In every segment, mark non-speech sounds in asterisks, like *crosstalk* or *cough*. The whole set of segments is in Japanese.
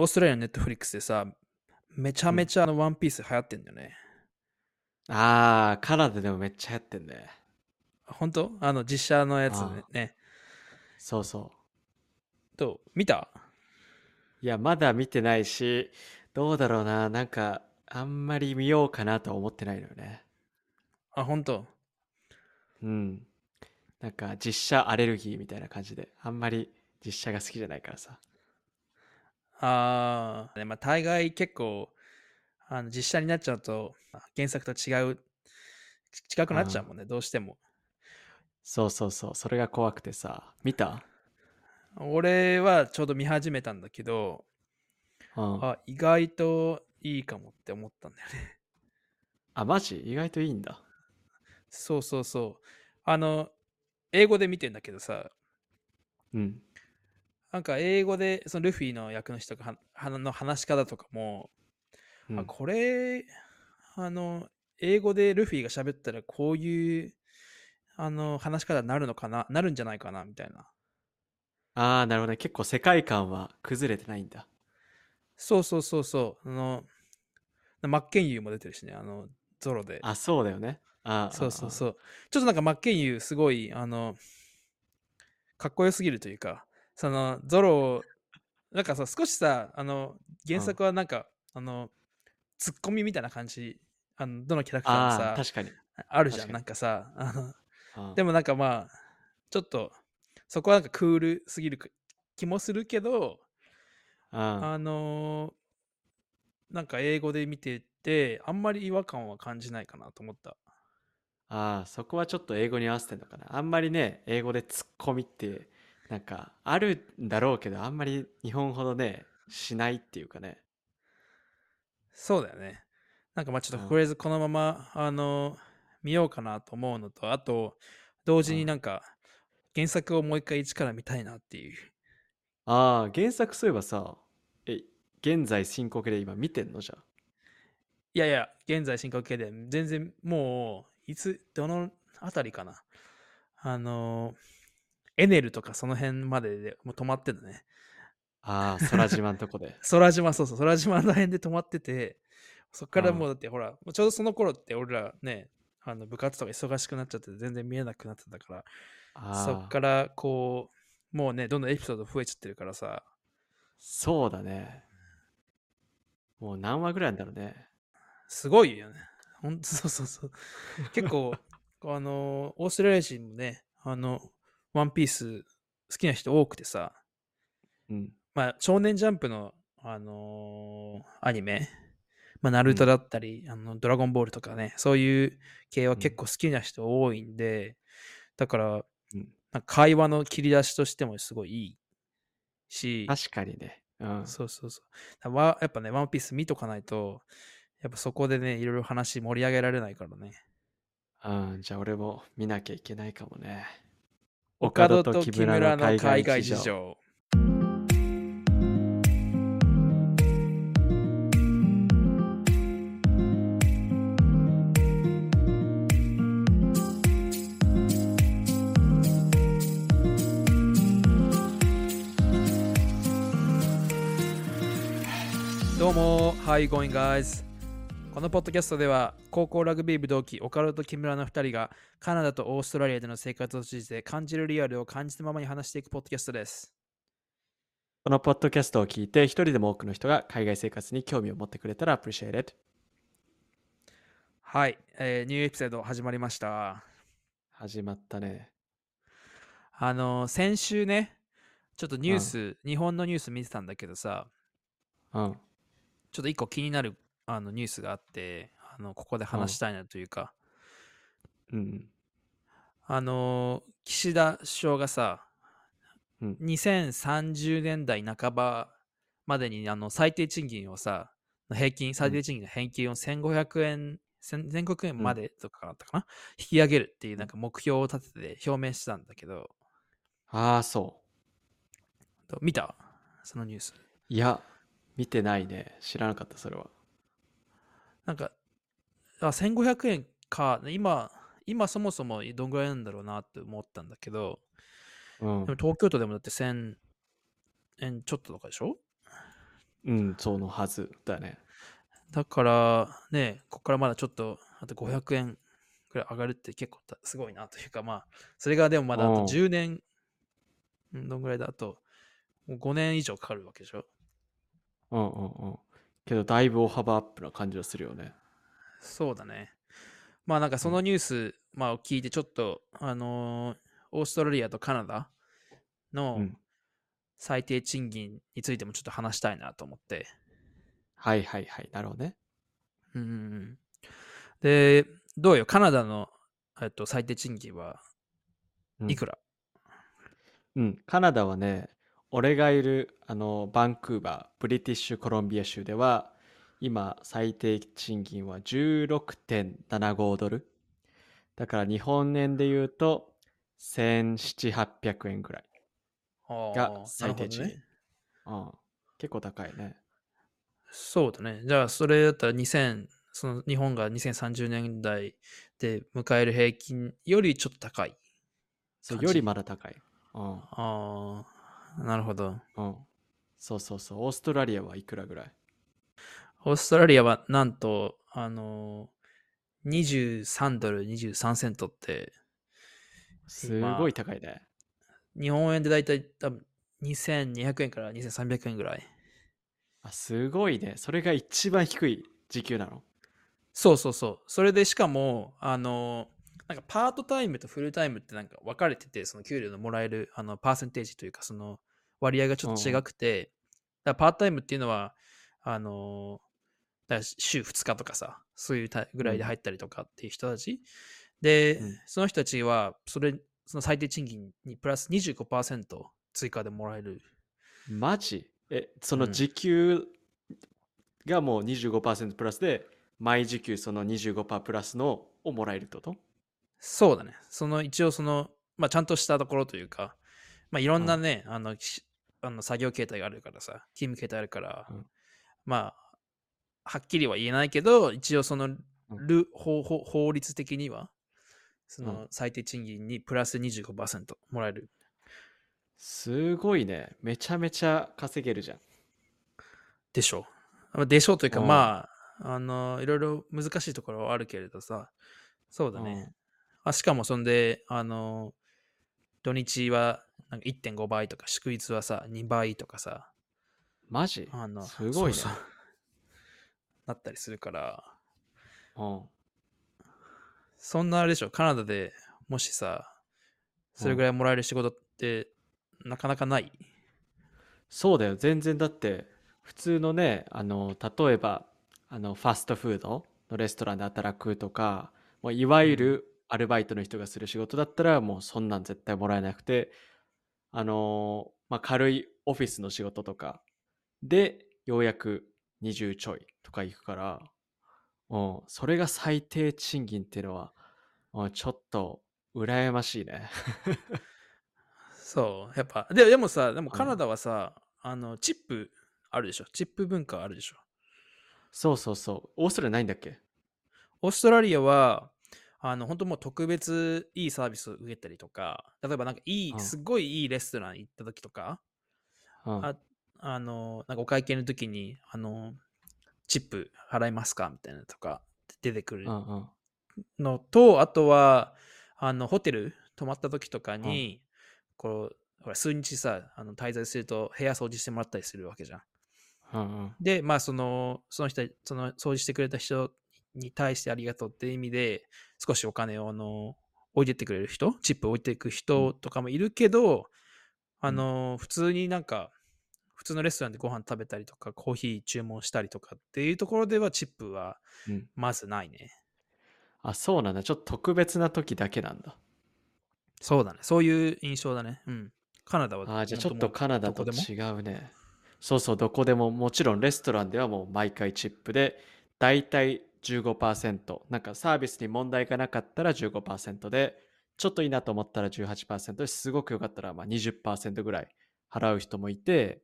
オーストラリアのネットフリックスでさ、めちゃめちゃあのワンピース流行ってんだよね。あー、カナダでもめっちゃ流行ってんね。本当？あの実写のやつね。そうそどう？見た？う。いや、まだ見てないし、どうだろうな。なんか、あんまり見ようかなとは思ってないのよね。あ、本当？うん。なんか、実写アレルギーみたいな感じで、あんまり実写が好きじゃないからさ。ああ、ねまあ、大概結構あの実写になっちゃうと原作と違う、違くなっちゃうもんね、どうしても。そうそうそう。それが怖くてさ。見た？俺はちょうど見始めたんだけど、うん。あ、あ、意外といいかもって思ったんだよね。マジ？意外といいんだ。そうそうそう。あの、英語で見てんだけどさ、うん。なんか英語でそのルフィの役の人がの話し方とかも、うんあこれあの英語でルフィが喋ったらこういうあの話し方になるのかななるんじゃないかなみたいなああ、なるほどね。結構世界観は崩れてないんだ。そうそうそうそうあのマッケンユーも出てるしねあのゾロであ、そうだよね。あそうそうう。そうちょっとなんかマッケンユーすごいあのかっこよすぎるというかそのゾロなんかさ少しさあの原作はなんか、あのツッコミみたいな感じあのどのキャラクターもあさあ、確かに。あるじゃん。なんかさあのあでもなんかまあちょっとそこはなんかクールすぎる気もするけどああのーなんか英語で見ててあんまり違和感は感じないかなと思った。ああ、そこはちょっと英語に合わせてんのかな。あんまりね、英語でツッコミって、なんか、あるんだろうけど、あんまり日本ほどね、しないっていうかね。そうだよね。なんかまあちょっうん。ととりあえずこのまま、あのー見ようかなと思うのとあと同時になんか原作をもう一回一から見たいなっていう。ああ、原作そういえばさ、え、現在進行形で今見てんのじゃあ。いやいや現在進行形で。全然もういつどのあたりかな。あのーエネルとかその辺まででもう止まってるねああ、空島のとこで。*laughs* 空島、そうそう、空島の辺で止まってて、そっからうんもうだってほら、ちょうどその頃って俺らね、あの部活とか忙しくなっちゃって全然見えなくなってたから、そっからこう、もうね、どんどんエピソード増えちゃってるからさ、そうだね。もう何話ぐらいなんだろうね。すごいよね。ほんと、そうそうそう。結構、*laughs* あの、オーストラリア人もね、あの、ワンピース好きな人多くてさ、うん。まあ、少年ジャンプの、あのーアニメ、まあ、ナルトだったり、あのドラゴンボールとかね、そういう系は結構好きな人多いんで、だから、うんなんか会話の切り出しとしてもすごいいいし、確かにね。うん。そうそうそう。やっぱね、ワンピース見とかないと、やっぱそこでね、いろいろ話盛り上げられないからね。うん、じゃあ俺も見なきゃいけないかもね。岡戸と木村の海外事情どうも、Hi going ス。このポッドキャストでは高校ラグビー部同期岡田と木村の2人がカナダとオーストラリアでの生活を通じて感じるリアルを感じたままに話していくポッドキャストです。このポッドキャストを聞いて一人でも多くの人が海外生活に興味を持ってくれたら appreciate it。はい、えーニューエピソード始まりました。始まったね。あの、先週ね、ちょっとニュース、日本のニュース見てたんだけどさ、うん。ちょっと一個気になるあのニュースがあって、あのここで話したいなというか、うん。あの、岸田首相がさ、うん2030年代半ばまでにあの最低賃金をさ、平均、最低賃金の平均を1500円、1000全国円までとかだったかな、引き上げるっていうなんか目標を立てて表明してたんだけど、ああ、そど見た？そのニュース。う。いや、見てないね。知らなかった、それは。なんか、あ、1500円か、今、今そもそもどんぐらいなんだろうなって思ったんだけど、うんでも。東京都でもだって1000円ちょっととかでしょ？ううん、そのはずだよね。だから、ね、ここからまだちょっと、あと500円くらい上がるって結構たすごいなというか、まあ、それがでもまだあとうん10年、うんどんぐらいだ？あと、もう5年以上かかるわけでしょ？うんうんうん。けど、だいぶ大幅アップな感じはするよね。そうだね。まあなんかそのニュース、まあ、を聞いてちょっと、あのーオーストラリアとカナダのうん最低賃金についてもちょっと話したいなと思って。はいはいはい。なるほどね。うんうんうんで、どうよ、カナダの、えっと、最低賃金はうんいくら、うん、カナダはね、俺がいるあのバンクーバー、ブリティッシュコロンビア州では、今、最低賃金は16.75ドル。だから日本円で言うと、1700、800円ぐらい。あがー最低賃金ね。うん、結構高いね。そうだね。じゃあ、それだったら2000、その日本が2030年代で迎える平均よりちょっと高い。そうよりまだ高い。うん、ああ、なるほど。うん。そうそうそう。オーストラリアはいくらぐらい？オーストラリアはなんと、あのー、23ドル23セントって、すごい高いね。日本円でだいたい多分2200円から2300円ぐらい。あすごいね。それが一番低い時給なの？そうそうそう。それでしかも、あのーなんかパートタイムとフルタイムってなんか分かれてて、その給料のもらえるあのパーセンテージというか、その割合がちょっと違くて、だからパートタイムっていうのは、あのーだ週2日とかさ、そういうたぐらいで入ったりとかっていう人たち。で、うん。その人たちは、それ、その最低賃金にプラス25%追加でもらえる。マジ？え、そのうん。時給がもう25%プラスで、毎時給その25%プラスのをもらえるってこと？そうだね。その一応その、まあ、ちゃんとしたところというか、まあ、いろんなね、あのしあの作業形態があるからさ、勤務形態あるから、うんまあ、はっきりは言えないけど、一応そのル、法法法律的には、その最低賃金にプラス25%もらえる。すごいね。めちゃめちゃ稼げるじゃん。でしょう。でしょうというか、うんまあ、あの、いろいろ難しいところはあるけれどさ、そうだね。あしかもそんで、あの、土日はなんか1.5倍とか、祝日はさ、2倍とかさ、マジ？あの、すごいね。そうそう。*laughs* なったりするから、うん。そんなあれでしょ、カナダでもしさ、それぐらいもらえる仕事って、なかなかない？そうだよ。全然だって、普通のね、あの、例えば、あの、ファストフードのレストランで働くとか、もういわゆるアルバイトの人がする仕事だったら、もうそんなん絶対もらえなくて、あの、まあ、軽いオフィスの仕事とかで、ようやく20ちょいとか行くから、うん、それが最低賃金っていうのは、うんちょっと羨ましいね。そう、やっぱ、ででもさ、でもうんカナダはさ、あの、チップあるでしょ？チップ文化あるでしょ？そうそうそう。オーストラリアないんだっけ？オーストラリアは、あの、本当もう特別いいサービスを受けたりとか、例えばなんかいい、うんすごいいいレストラン行った時とか、うんああの、なんかお会計の時に、あの、チップ払いますか？みたいなのとか出てくるうんうん。のと、あとは、あの、ホテル泊まった時とかに、こう、ほら、数日さ、あの滞在すると部屋掃除してもらったりするわけじゃん。うんうん。で、まあ、その、その人、その掃除してくれた人に対してありがとうっていう意味で、少しお金を、あの、置いてってくれる人、チップ置いていく人とかもいるけど、あの、普通になんか、普通のレストランでご飯食べたりとか、コーヒー注文したりとかっていうところでは、チップはうんまずないね。あ、そうなんだ。ちょっと特別な時だけなんだ。そうだね。そういう印象だね。うん。カナダは。あーじゃあちょっとカナダと違うね。そうそう、どこでも、もちろんレストランではもう毎回チップで、だいたい15%。なんかサービスに問題がなかったら15%で、ちょっといいなと思ったら18%ですごく良かったらまあ20%ぐらい払う人もいて、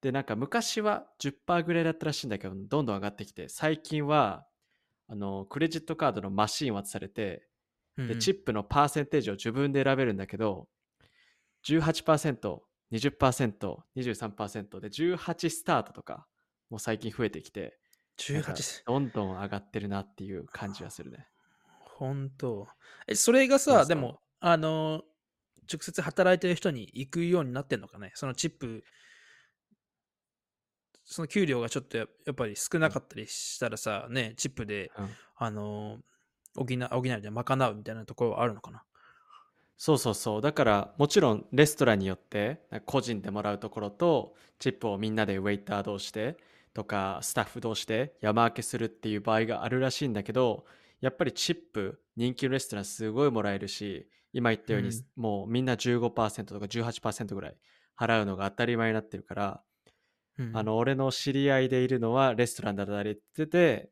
で、なんか昔は10%ぐらいだったらしいんだけど、どんどん上がってきて、最近は、あの、クレジットカードのマシン渡されて、で、チップのパーセンテージを自分で選べるんだけど、18%、20%、23%で18スタートとかもう最近増えてきて、なんか18。どんどん上がってるなっていう感じはするね。本当。え、それがさ、でも、あの、直接働いてる人に行くようになってんのかね？そのチップ、その給料がちょっとややっぱり少なかったりしたらさ、ね、チップで、うんあの、補う、補うで賄うみたいなところはあるのかな？そうそうそう。だからもちろんレストランによって個人でもらうところとチップをみんなでウェイター同士でとかスタッフ同士で山分けするっていう場合があるらしいんだけどやっぱりチップ人気のレストランすごいもらえるし今言ったように、うん。もうみんな15%とか18%ぐらい払うのが当たり前になってるから、うん。あの俺の知り合いでいるのはレストランで働いてて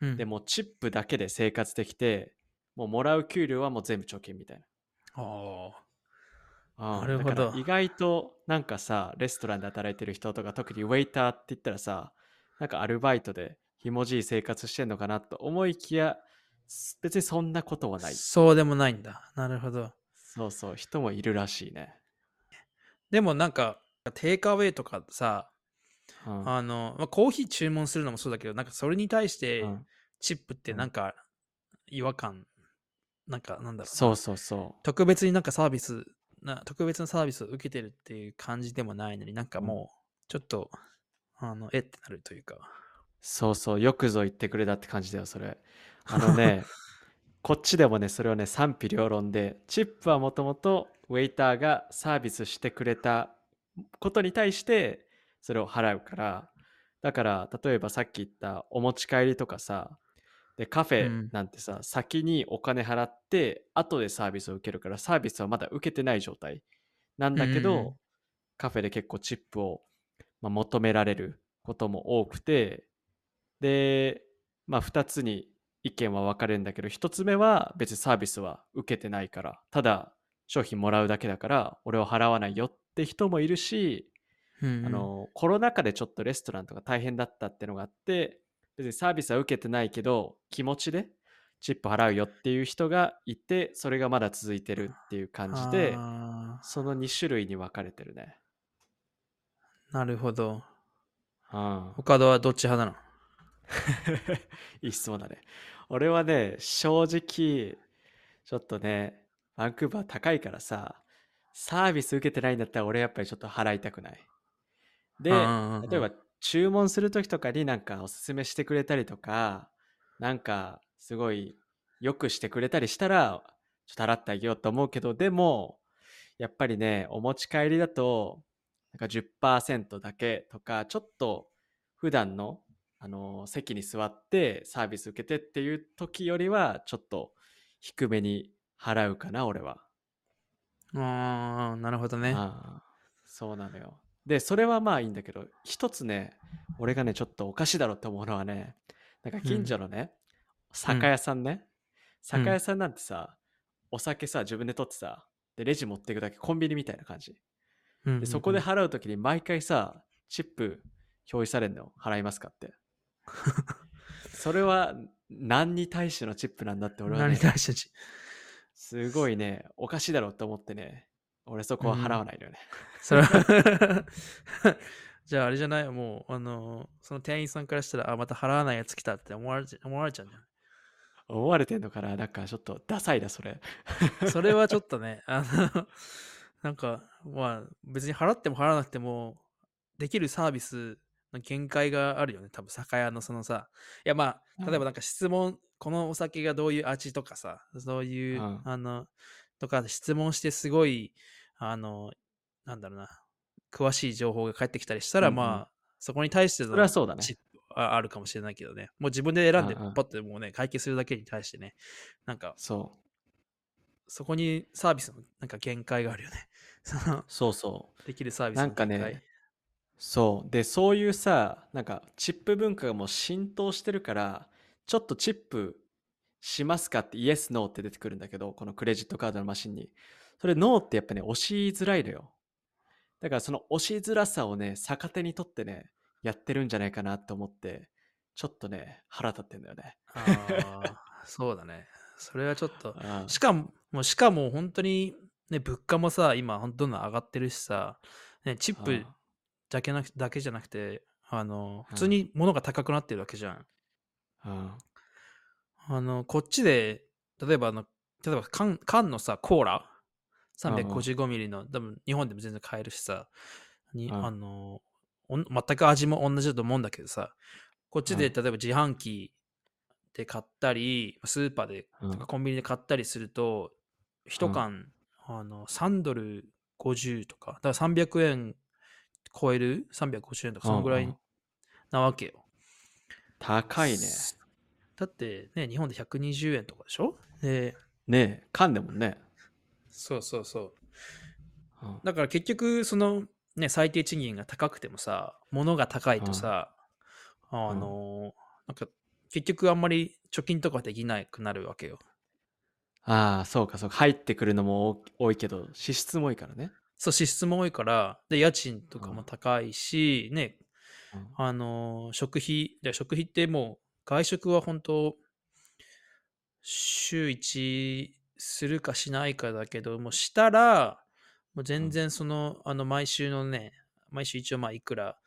うん。でもうチップだけで生活できてもうもらう給料はもう全部貯金みたいな。あうん。なるほど。意外となんかさレストランで働いてる人とか特にウェイターって言ったらさなんかアルバイトでひもじい生活してんのかなと思いきやす別にそんなことはあ、ない。そうでもないんだ。なるほど。そうそう。人もいるらしいね、でもなんか、テイクアウェイとかさ、うん。あの、まあ、コーヒー注文するのもそうだけど、なんかそれに対してうん。チップってなんか違和感、なんかなんだろうな。そうそうそ特別になんかサービスな、特別なサービスを受けてるっていう感じでもないのになんかもう、ちょっと、あの、えってなるというか。うそうそうよくぞ言ってくれたって感じだよそれ。*laughs* あのねこっちでもねそれをね賛否両論でチップはもともとウェイターがサービスしてくれたことに対してそれを払うから。だから例えばさっき言ったお持ち帰りとかさでカフうん。ェなんてさ、先にお金払って後でサービスを受けるからサービスはまだ受けてない状態なんだけど、うん。カフェで結構チップを、まあ、求められることも多くてでまあ2つに意見は分かれるんだけど1つ目は別にサービスは受けてないからただ商品もらうだけだから俺は払わないよって人もいるし、うんあのコロナ禍でちょっとレストランとか大変だったってのがあって別にサービスは受けてないけど気持ちでチップ払うよっていう人がいてそれがまだ続いてるっていう感じであその2種類に分かれてるね。ーなるほど。うん、岡田はどっち派なの？*laughs* いい質問だね。俺はね、正直、ちょっとね、バンクーバー高いからさ、サービス受けてないんだったら俺やっぱりちょっと払いたくない。で、例えば注文するときとかになんかおすすめしてくれたりとか、なんかすごいよくしてくれたりしたら、ちょっと払ってあげようと思うけど、でも、やっぱりね、お持ち帰りだと、なんか10%だけとか、ちょっと普段の、あの席に座ってサービス受けてっていう時よりは、ちょっと低めに払うかな、俺は。ああ、なるほどね。そうなのよ。で、それはまあいいんだけど、一つね、俺がね、ちょっとおかしいだろうって思うのはね、なんか近所のね、酒屋さんね、酒屋さんなんてさ、お酒さ、自分で取ってさ、で、レジ持っていくだけ、コンビニみたいな感じ。うんうんうん。で、そこで払うときに毎回さ、チップ表示されるの、払いますかって。*laughs* それは何に対してのチップなんだって俺は何ねに対してちすごいね、おかしいだろうって思ってね、俺そこは払わないのよね。それは *laughs* じゃああれじゃない？もう、あの、その店員さんからしたら、あ、また払わないやつ来たって思われちゃ思われちゃうんじゃ思われてんのかな？なんかちょっとダサいな、それ。それはちょっとね、あの、なんか、まあ、別に払っても払わなくても、できるサービスの限界があるよね。多分、酒屋のそのさ、いやまあ、例えばなんか質問、このお酒がどういう味とかさ、そういう、うん。あの、とか質問してすごい、あの、なんだろうな、詳しい情報が返ってきたりしたら、うんうん。まあ、そこに対してのそれはそうだね。あるかもしれないけどね。もう自分で選んで、パッてもうね、会計するだけに対してね、なんか、そそこにサービスのなんか限界があるよね。*laughs* そのう。そうそう。できるサービスなんかの限界。ね、そう。で、そういうさ、なんかチップ文化がもう浸透してるから、ちょっとチップしますかってイエス、ノーって出てくるんだけど、このクレジットカードのマシンに。それノーってやっぱね、押しづらいのよ。だからその押しづらさをね、逆手にとってね、やってるんじゃないかなと思って、ちょっとね、腹立ってんだよね。ああ、そうだね。それはちょっと。ああしかも、もうしかも本当に、ね、物価もさ、今、どんどん上がってるしさ、ね、チップだけなくだけじゃなくて、あの、うん普通に物が高くなってるわけじゃん。うん。あの、こっちで、例えばあの、例えば缶缶のさ、コーラ、355ミリの、多分日本でも全然買えるしさ、にうんあの、全く味も同じだと思うんだけどさ、こっちでうん例えば自販機で買ったり、スーパーでうんとかコンビニで買ったりすると、一缶、あの3ドル50とか、だから300円超える ?350 円とか、そのぐらいなわけよ。高いね。だってね、日本で120円とかでしょ？で、ねえ、缶でもんね。そうそうそう。うんだから結局、そのね、最低賃金が高くてもさ、物が高いとさ、あの、なんか結局あんまり貯金とかできなくなるわけよ。ああ、そうか、そうか。入ってくるのも多多いけど、支出も多いからね。そう、支出も多いから、で、家賃とかも高いし、ね、うんあの、食費、で食費ってもう、外食は本当、週1するかしないかだけど、もうしたら、もう全然その、あの、毎週のね、毎週一応まあいくら、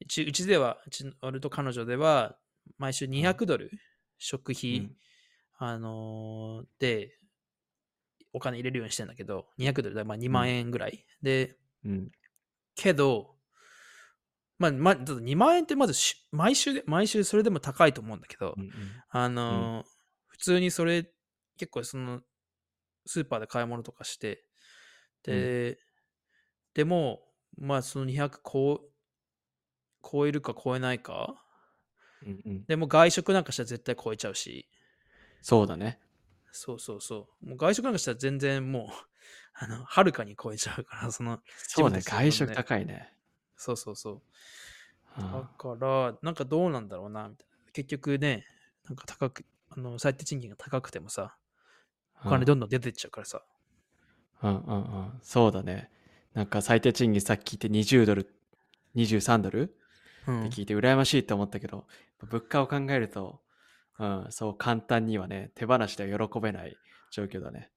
うちうちでは、うち俺と彼女では、毎週200ドル、食費、うん。あのーで、お金入れるようにしてんだけど、200ドルだ、まあ2万円ぐらい。で、うん。けど、まあ、まあ、だって2万円ってまずし毎週で、毎週それでも高いと思うんだけど、うんうん。あのー普通にそれ、結構その、スーパーで買い物とかして、で、でも、まあその200超超えるか超えないか、うんうんでも外食なんかしたら絶対超えちゃうし、そうだね。そうそうそう。もう外食なんかしたら全然もう、*laughs* あの、はるかに超えちゃうから、その、そうね。外食高いね。そうそうそう。うんだから、なんかどうなんだろうな、みたいな。結局ね、なんか高く、あの、最低賃金が高くてもさ、お金どんどん出てっちゃうからさ。うんうんうん。そうだね。なんか最低賃金さっき聞いて20ドル、23ドルて聞いて羨ましいと思ったけど、物価を考えると、うん、そう簡単にはね、手放しでは喜べない状況だね。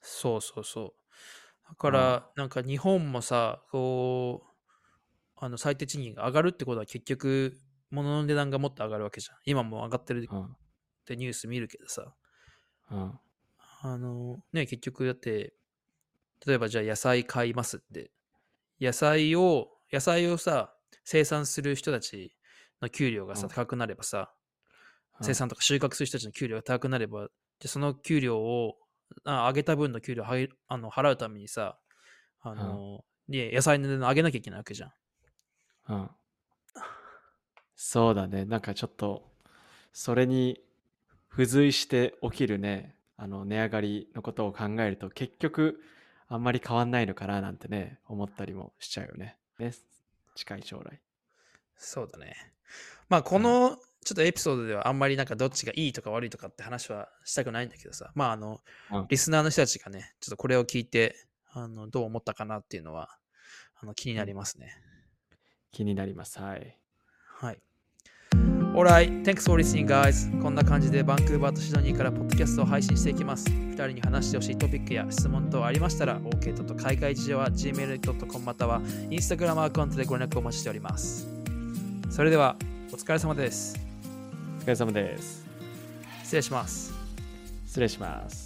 そうそうそう。だから、なんか日本もさ、こう、あの、最低賃金が上がるってことは結局、物の値段がもっと上がるわけじゃん。今も上がってるうん。ってニュース見るけどさ。うん。あの、ね、結局だって、例えばじゃあ野菜買いますって。野菜を、野菜をさ、生産する人たちの給料がさ、うん高くなればさ、うん生産とか収穫する人たちの給料が高くなれば、でその給料を、あ上げた分の給料をはいあの払うためにさ、あの、ね野菜の値段上げなきゃいけないわけじゃん。うん。そうだね。なんかちょっと、それに付随して起きるね、あの、値上がりのことを考えると、結局、あんまり変わんないのかななんてね、思ったりもしちゃうよね。ね。近い将来。そうだね。まあ、この、ちょっとエピソードではあんまりなんかどっちがいいとか悪いとかって話はしたくないんだけどさ、まあ、あの、うんリスナーの人たちがね、ちょっとこれを聞いて、あの、どう思ったかなっていうのは、あの、気になりますね。気になります。はい。はい。Alright, thanks for listening, guys. こんな感じでバンクーバーとシドニーからポッドキャストを配信していきます。2人に話してほしいトピックや質問等ありましたら、OK と海外事情は gmail.com または Instagram アカウントでご連絡お待ちしております。それでは、お疲れ様です。お疲れ様です。失礼します。失礼します。